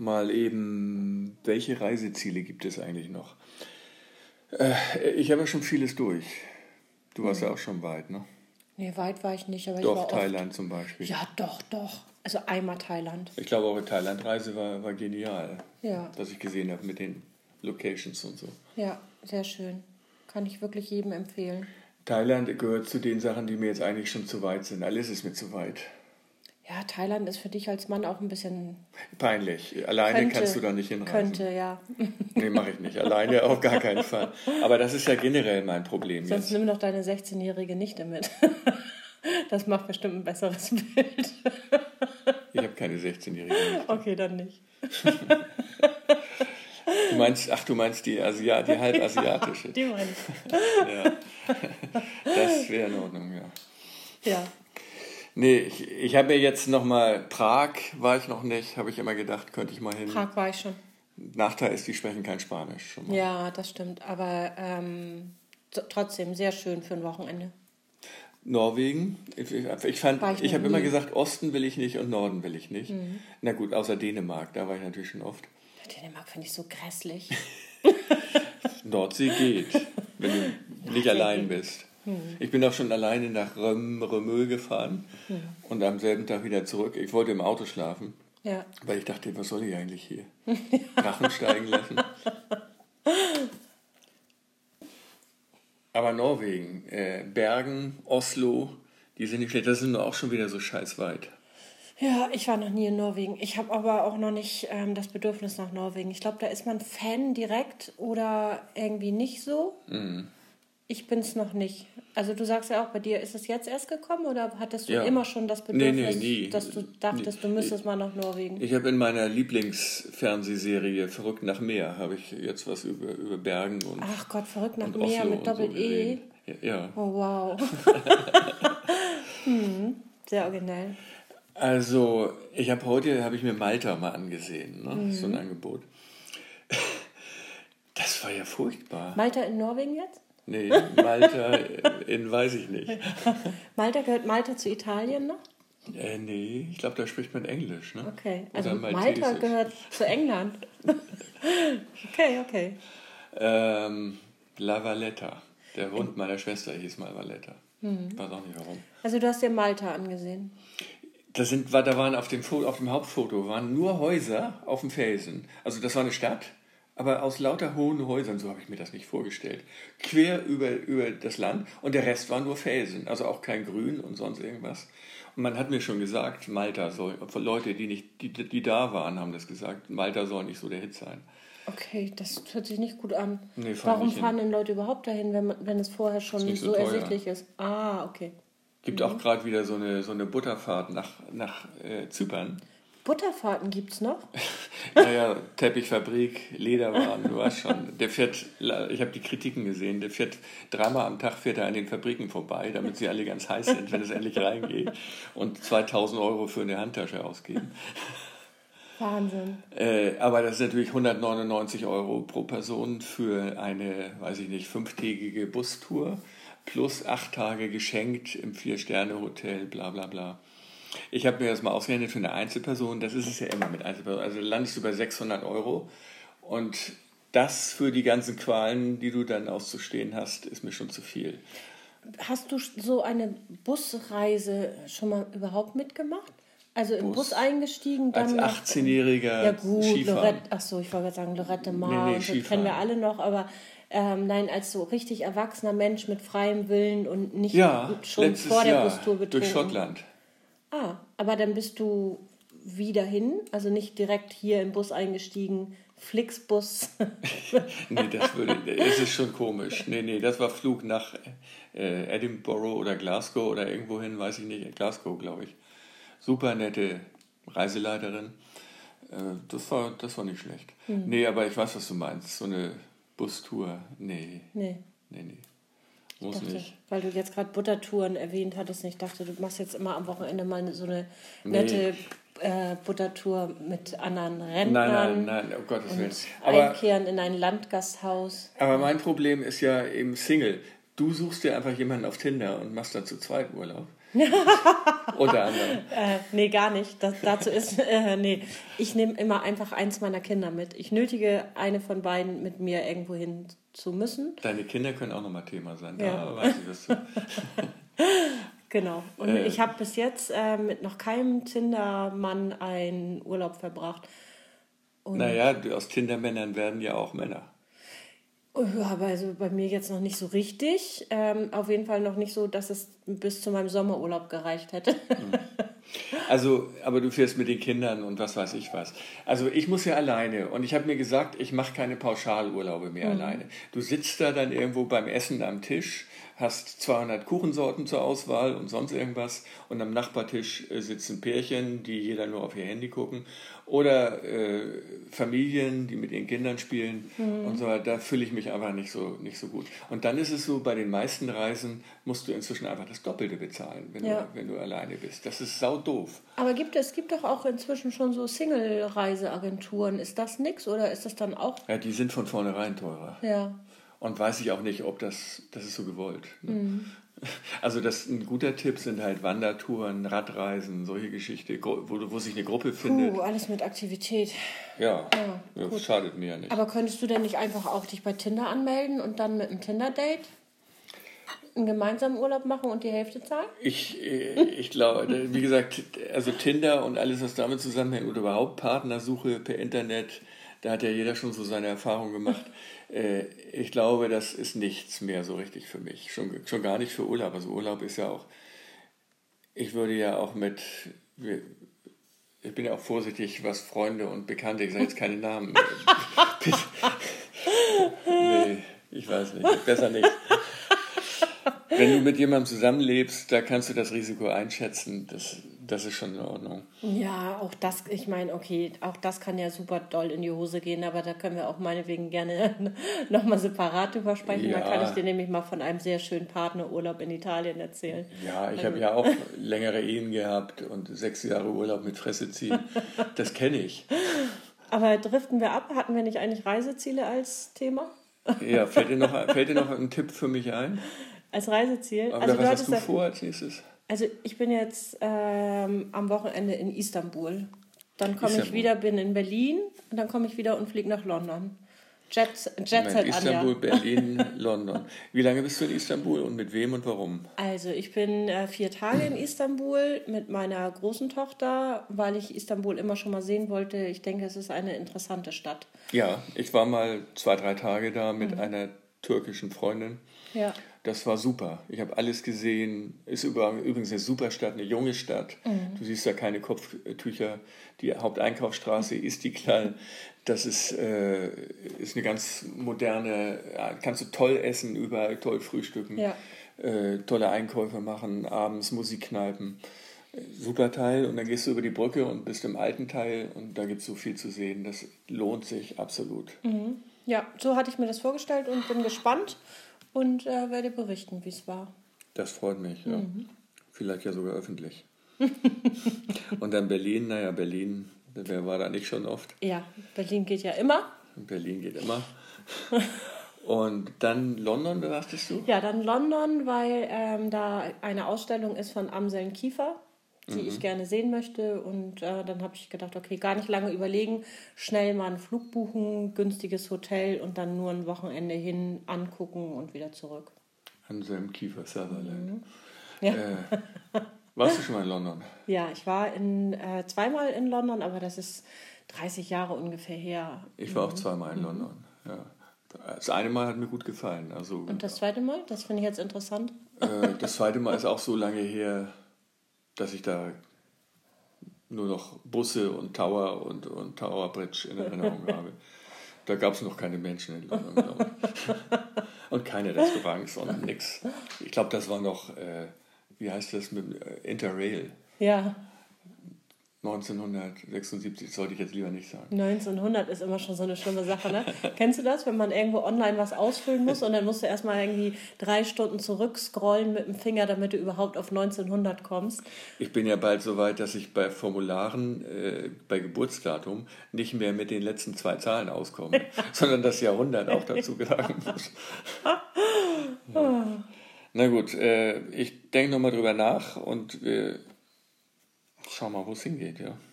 mal eben, welche Reiseziele gibt es eigentlich noch? Äh, ich habe ja schon vieles durch. Du warst ja auch schon weit, ne? Nee, weit war ich nicht, aber Doch, ich war Thailand zum Beispiel. Oft, ja, doch, doch. Also einmal Thailand. Ich glaube, eure Thailand-Reise war, war genial. Ja. Was ich gesehen habe mit den Locations und so. Ja, sehr schön. Kann ich wirklich jedem empfehlen. Thailand gehört zu den Sachen, die mir jetzt eigentlich schon zu weit sind. Alles ist mir zu weit. Ja, Thailand ist für dich als Mann auch ein bisschen. Peinlich. Alleine Könnte, kannst du da nicht hinreisen. Könnte, ja. Nee, mache ich nicht. Alleine auf gar keinen Fall. Aber das ist ja generell mein Problem Sonst jetzt. nimm doch deine 16-jährige Nichte mit. Das macht bestimmt ein besseres Bild. Ich habe keine 16-Jährige. Okay, dann nicht. Du meinst, ach, du meinst die, Asia, die halb asiatische. Die meine ich. Ja. Das wäre in Ordnung, ja. Ja. Nee, ich, ich habe mir jetzt nochmal, Prag war ich noch nicht, habe ich immer gedacht, könnte ich mal hin. Prag war ich schon. Nachteil ist, die sprechen kein Spanisch. Schon mal. Ja, das stimmt. Aber ähm, trotzdem sehr schön für ein Wochenende. Norwegen, ich, ich, fand, War ich ich habe immer. Mhm. gesagt, Osten will ich nicht und Norden will ich nicht. Na gut, außer Dänemark, da war ich natürlich schon oft. Dänemark finde ich so grässlich. Nordsee geht, wenn du nicht allein bist. Ich bin auch schon alleine nach Röm, Römö gefahren und am selben Tag wieder zurück. Ich wollte im Auto schlafen, Ja. weil ich dachte, was soll ich eigentlich hier? Drachen steigen lassen. Aber Norwegen, äh, Bergen, Oslo, die sind nicht schlecht. Das sind nur auch schon wieder so scheiß weit. Ja, ich war noch nie in Norwegen. Ich habe aber auch noch nicht ähm, das Bedürfnis nach Norwegen. Ich glaube, da ist man Fan direkt oder irgendwie nicht so. Mhm. Ich bin es noch nicht. Also du sagst ja auch, bei dir ist es jetzt erst gekommen oder hattest du Ja. immer schon das Nee, nee, Bedürfnis, nie. dass du dachtest, du müsstest mal nach Norwegen? Ich habe in meiner Lieblingsfernsehserie Verrückt nach Meer, habe ich jetzt was über, über Bergen und, Ach Gott, verrückt nach Meer Oslo mit und so Doppel-E. gesehen. Ja, oh wow. hm, sehr originell. Also, ich habe heute, habe ich mir Malta mal angesehen, ne? so ein Mhm. Angebot. Das war ja furchtbar. Malta in Norwegen jetzt? Nee, Malta in weiß ich nicht. Malta gehört Malta zu Italien noch? Äh, nee, ich glaube, da spricht man Englisch. Ne? Okay, also Malta gehört zu England. okay, okay. Ähm, La Valletta. Der Hund meiner Schwester hieß mal Valletta. Mhm. Weiß auch nicht warum. Also du hast dir Malta angesehen. Das sind, da waren auf dem, auf dem Hauptfoto waren nur Häuser auf dem Felsen. Also das war eine Stadt, aber aus lauter hohen Häusern, so habe ich mir das nicht vorgestellt. Quer über, über das Land und der Rest war nur Felsen, also auch kein Grün und sonst irgendwas. Und man hat mir schon gesagt, Malta soll, Leute, die, nicht, die, die da waren, haben das gesagt, Malta soll nicht so der Hit sein. Okay, das hört sich nicht gut an. Nee, Warum nicht hin. fahren denn Leute überhaupt dahin, wenn, wenn es vorher schon nicht so so, ersichtlich ist? Ah, okay. Gibt auch gerade wieder so eine, so eine Butterfahrt nach, nach äh, Zypern. Butterfahrten gibt's noch? Naja, Teppichfabrik, Lederwaren, du weißt schon. Der fährt, ich habe die Kritiken gesehen, der fährt dreimal am Tag fährt er an den Fabriken vorbei, damit sie alle ganz heiß sind, wenn es endlich reingeht. Und 2000 Euro für eine Handtasche ausgeben. Wahnsinn. Äh, aber das ist natürlich 199 Euro pro Person für eine, weiß ich nicht, fünftägige Bustour plus acht Tage geschenkt im Vier-Sterne-Hotel, bla bla bla. Ich habe mir das mal ausgerechnet für eine Einzelperson, das ist es ja immer mit Einzelpersonen. Also landest du bei 600 Euro und das für die ganzen Qualen, die du dann auszustehen hast, ist mir schon zu viel. Hast du so eine Busreise schon mal überhaupt mitgemacht? Also im Bus, Bus? eingestiegen, dann Als nach- 18-jähriger Ja gut, Skifahren. Lorette, ach so, ich wollte gerade sagen Lorette Mar Nee, nee, so kennen wir alle noch, aber ähm, nein, als so richtig erwachsener Mensch mit freiem Willen und nicht Ja, schon vor der Jahr Bustour betrunken. durch Schottland. Ah, aber dann bist du wieder hin, also nicht direkt hier im Bus eingestiegen, Flixbus. Nee, das würde, es ist schon komisch. Nee, nee, das war Flug nach äh, Edinburgh oder Glasgow oder irgendwohin, weiß ich nicht, Glasgow, glaube ich. Super nette Reiseleiterin. Äh, das, war, das war nicht schlecht. Nee, aber ich weiß, was du meinst. So eine Bustour, nee, nee. nee, nee. Muss dachte, nicht. weil du jetzt gerade Buttertouren erwähnt hattest, ich dachte, du machst jetzt immer am Wochenende mal so eine nette äh, Buttertour mit anderen Rentnern. Nein, nein, nein, um Gottes Willen. Aber, einkehren in ein Landgasthaus. aber mein Problem ist ja eben Single. Du suchst dir einfach jemanden auf Tinder und machst dann zu zweit Urlaub. Unter anderem. Äh, nee, gar nicht. Das, dazu ist, äh, nee, ich nehme immer einfach eins meiner Kinder mit. Ich nötige eine von beiden mit mir irgendwo hin zu müssen. Deine Kinder können auch nochmal Thema sein. Ja. Da weiß ich das. genau. Und äh, ich habe bis jetzt äh, mit noch keinem Tindermann einen Urlaub verbracht. Und naja, aus Tindermännern werden ja auch Männer. Ja, aber also bei mir jetzt noch nicht so richtig. Ähm, auf jeden Fall noch nicht so, dass es bis zu meinem Sommerurlaub gereicht hätte. Hm. Also, aber du fährst mit den Kindern und was weiß ich was. Also ich muss ja alleine und ich habe mir gesagt, ich mache keine Pauschalurlaube mehr mhm. alleine. Du sitzt da dann irgendwo beim Essen am Tisch hast 200 Kuchensorten zur Auswahl und sonst irgendwas und am Nachbartisch äh, sitzen Pärchen, die jeder nur auf ihr Handy gucken oder äh, Familien, die mit ihren Kindern spielen mhm. und so weiter. Da fühle ich mich einfach nicht so, nicht so gut. Und dann ist es so, bei den meisten Reisen musst du inzwischen einfach das Doppelte bezahlen, wenn, ja. du, wenn du alleine bist. Das ist sau doof. Aber gibt es gibt doch auch inzwischen schon so Single-Reiseagenturen. Ist das nix oder ist das dann auch? Ja, die sind von vornherein teurer. Ja. Und weiß ich auch nicht, ob das, das ist so gewollt. Ne? Mhm. Also das ein guter Tipp sind halt Wandertouren, Radreisen, solche Geschichten, wo, wo sich eine Gruppe findet. Puh, alles mit Aktivität. Ja, ja das schadet mir ja nicht. Aber könntest du denn nicht einfach auch dich bei Tinder anmelden und dann mit einem Tinder-Date einen gemeinsamen Urlaub machen und die Hälfte zahlen? Ich, äh, ich glaube, wie gesagt, also Tinder und alles, was damit zusammenhängt oder überhaupt Partnersuche per Internet, da hat ja jeder schon so seine Erfahrung gemacht. Äh, ich glaube, das ist nichts mehr so richtig für mich. Schon, schon gar nicht für Urlaub. Also Urlaub ist ja auch, ich würde ja auch mit, ich bin ja auch vorsichtig, was Freunde und Bekannte, ich sage jetzt keine Namen. nee, ich weiß nicht, besser nicht. Wenn du mit jemandem zusammenlebst, da kannst du das Risiko einschätzen. Das, das ist schon in Ordnung. Ja, auch das, ich meine, okay, auch das kann ja super doll in die Hose gehen, aber da können wir auch meinetwegen gerne nochmal separat drüber sprechen. Ja. Da kann ich dir nämlich mal von einem sehr schönen Partnerurlaub in Italien erzählen. Ja, ich habe ja auch längere Ehen gehabt und sechs Jahre Urlaub mit Fresse ziehen. Das kenne ich. Aber driften wir ab? Hatten wir nicht eigentlich Reiseziele als Thema? Ja, fällt dir noch, fällt dir noch ein Tipp für mich ein? Als Reiseziel? Aber also was hast du vor als nächstes? Also ich bin jetzt ähm, am Wochenende in Istanbul. Dann komme ich wieder, bin in Berlin und dann komme ich wieder und fliege nach London. Jet, Jet Moment, Istanbul, Berlin, London. Wie lange bist du in Istanbul und mit wem und warum? Also ich bin äh, vier Tage in Istanbul mit meiner großen Tochter, weil ich Istanbul immer schon mal sehen wollte. Ich denke, es ist eine interessante Stadt. Ja, ich war mal zwei, drei Tage da mit mhm. einer türkischen Freundin. Ja. Das war super. Ich habe alles gesehen. Ist übrigens eine super Stadt, eine junge Stadt. Mhm. Du siehst da keine Kopftücher. Die Haupteinkaufsstraße ist die klein. Das ist, äh, ist eine ganz moderne, kannst du toll essen, überall toll frühstücken, ja. äh, tolle Einkäufe machen, abends Musikkneipen. Super Teil und dann gehst du über die Brücke und bist im alten Teil und da gibt es so viel zu sehen. Das lohnt sich absolut. Mhm. Ja, so hatte ich mir das vorgestellt und bin gespannt und äh, werde berichten, wie es war. Das freut mich, ja. Mhm. Vielleicht ja sogar öffentlich. und dann Berlin, naja, Berlin, wer war da nicht schon oft? Ja, Berlin geht ja immer. Berlin geht immer. Und dann London, sagtest du? Ja, dann London, weil ähm, da eine Ausstellung ist von Amseln Kiefer die mhm. ich gerne sehen möchte. Und äh, dann habe ich gedacht, okay, gar nicht lange überlegen, schnell mal einen Flug buchen, günstiges Hotel und dann nur ein Wochenende hin angucken und wieder zurück. Anselm Kiefer Sutherland. Mhm. Ja. Äh, warst du schon mal in London? Ja, ich war in, äh, zweimal in London, aber das ist 30 Jahre ungefähr her. Ich war mhm. auch zweimal in mhm. London, ja. Das eine Mal hat mir gut gefallen. Also, und das zweite Mal? Das finde ich jetzt interessant. Äh, das zweite Mal ist auch so lange her, dass ich da nur noch Busse und Tower und, und Tower Bridge in Erinnerung habe. Da gab es noch keine Menschen in London. und keine Restaurants und nichts. Ich glaube, das war noch, äh, wie heißt das, mit äh, Interrail. Ja. 1976 sollte ich jetzt lieber nicht sagen. 1900 ist immer schon so eine schlimme Sache, ne? Kennst du das, wenn man irgendwo online was ausfüllen muss und dann musst du erstmal irgendwie drei Stunden zurückscrollen mit dem Finger, damit du überhaupt auf 1900 kommst? Ich bin ja bald so weit, dass ich bei Formularen äh, bei Geburtsdatum nicht mehr mit den letzten zwei Zahlen auskomme, sondern das Jahrhundert auch dazu sagen muss. ja. Na gut, äh, ich denke nochmal drüber nach und wir schauen mal, wo.